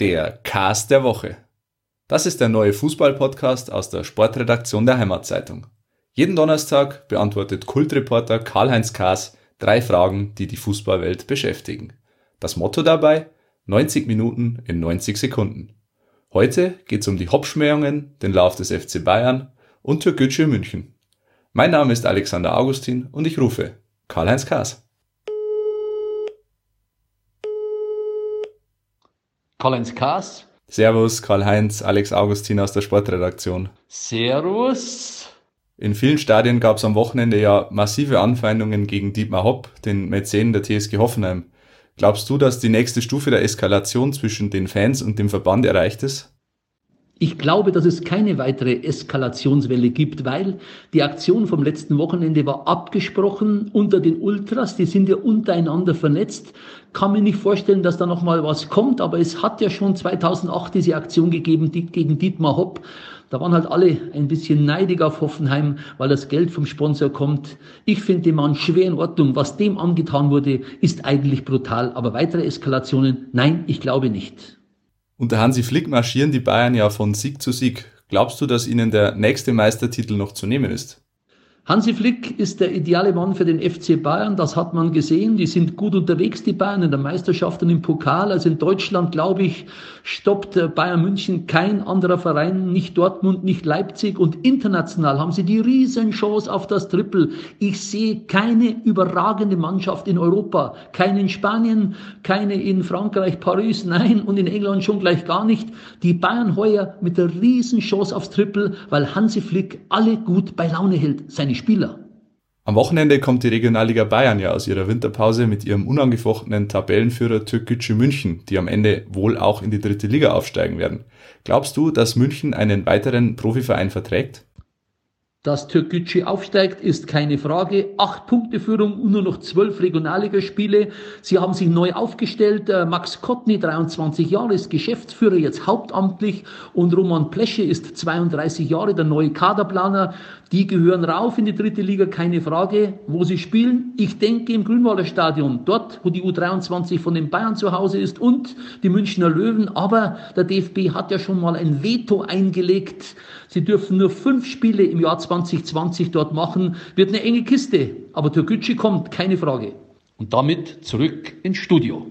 Der Cast der Woche. Das ist der neue Fußball-Podcast aus der Sportredaktion der Heimatzeitung. Jeden Donnerstag beantwortet Kultreporter Karl-Heinz Kaas drei Fragen, die die Fußballwelt beschäftigen. Das Motto dabei? 90 Minuten in 90 Sekunden. Heute geht's um die Hopschmähungen, den Lauf des FC Bayern und Türkgücü München. Mein Name ist Alexander Augustin und ich rufe Karl-Heinz Kaas. Karl-Heinz Kaas. Servus, Karl-Heinz, Alex Augustin aus der Sportredaktion. Servus. In vielen Stadien gab es am Wochenende ja massive Anfeindungen gegen Dietmar Hopp, den Mäzen der TSG Hoffenheim. Glaubst du, dass die nächste Stufe der Eskalation zwischen den Fans und dem Verband erreicht ist? Ich glaube, dass es keine weitere Eskalationswelle gibt, weil die Aktion vom letzten Wochenende war abgesprochen unter den Ultras. Die sind ja untereinander vernetzt. Kann mir nicht vorstellen, dass da noch mal was kommt, aber es hat ja schon 2008 diese Aktion gegeben die, gegen Dietmar Hopp. Da waren halt alle ein bisschen neidig auf Hoffenheim, weil das Geld vom Sponsor kommt. Ich finde den Mann schwer in Ordnung. Was dem angetan wurde, ist eigentlich brutal. Aber weitere Eskalationen, nein, ich glaube nicht. Unter Hansi Flick marschieren die Bayern ja von Sieg zu Sieg. Glaubst du, dass ihnen der nächste Meistertitel noch zu nehmen ist? Hansi Flick ist der ideale Mann für den FC Bayern, das hat man gesehen. Die sind gut unterwegs, die Bayern, in der Meisterschaft und im Pokal. Also in Deutschland, glaube ich, stoppt Bayern München kein anderer Verein, nicht Dortmund, nicht Leipzig. Und international haben sie die Riesenchance auf das Triple. Ich sehe keine überragende Mannschaft in Europa. Keine in Spanien, keine in Frankreich, Paris, nein, und in England schon gleich gar nicht. Die Bayern heuer mit der Riesenchance aufs Triple, weil Hansi Flick alle gut bei Laune hält. Seine Spieler. Am Wochenende kommt die Regionalliga Bayern ja aus ihrer Winterpause mit ihrem unangefochtenen Tabellenführer Türkgücü München, die am Ende wohl auch in die dritte Liga aufsteigen werden. Glaubst du, dass München einen weiteren Profiverein verträgt? Dass Türkgücü aufsteigt, ist keine Frage. Acht Punkte Führung und nur noch zwölf Regionalligaspiele. Sie haben sich neu aufgestellt. Äh, Max Kottny, 23 Jahre, ist Geschäftsführer, jetzt hauptamtlich. Und Roman Plesche ist 32 Jahre, der neue Kaderplaner. Die gehören rauf in die dritte Liga, keine Frage. Wo sie spielen? Ich denke im Grünwalder Stadion, dort, wo die U23 von den Bayern zu Hause ist und die Münchner Löwen. Aber der DFB hat ja schon mal ein Veto eingelegt. Sie dürfen nur fünf Spiele im Jahr 2020 dort machen. Wird eine enge Kiste. Aber Türkgücü kommt, keine Frage. Und damit zurück ins Studio.